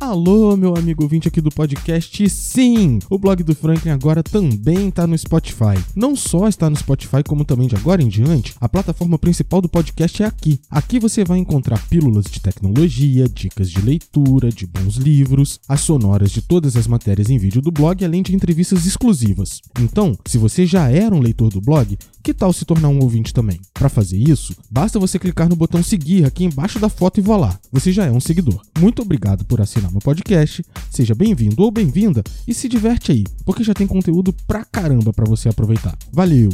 Alô, meu amigo ouvinte aqui do podcast. Sim, o blog do Franklin agora também está no Spotify. Não só está no Spotify, como também de agora em diante, a plataforma principal do podcast é aqui. Aqui você vai encontrar pílulas de tecnologia, dicas de leitura, de bons livros, as sonoras de todas as matérias em vídeo do blog, além de entrevistas exclusivas. Então, se você já era um leitor do blog, que tal se tornar um ouvinte também? Para fazer isso, basta você clicar no botão seguir aqui embaixo da foto e voar. Você já é um seguidor. Muito obrigado por assinar meu podcast. Seja bem-vindo ou bem-vinda e se diverte aí, porque já tem conteúdo pra caramba para você aproveitar. Valeu!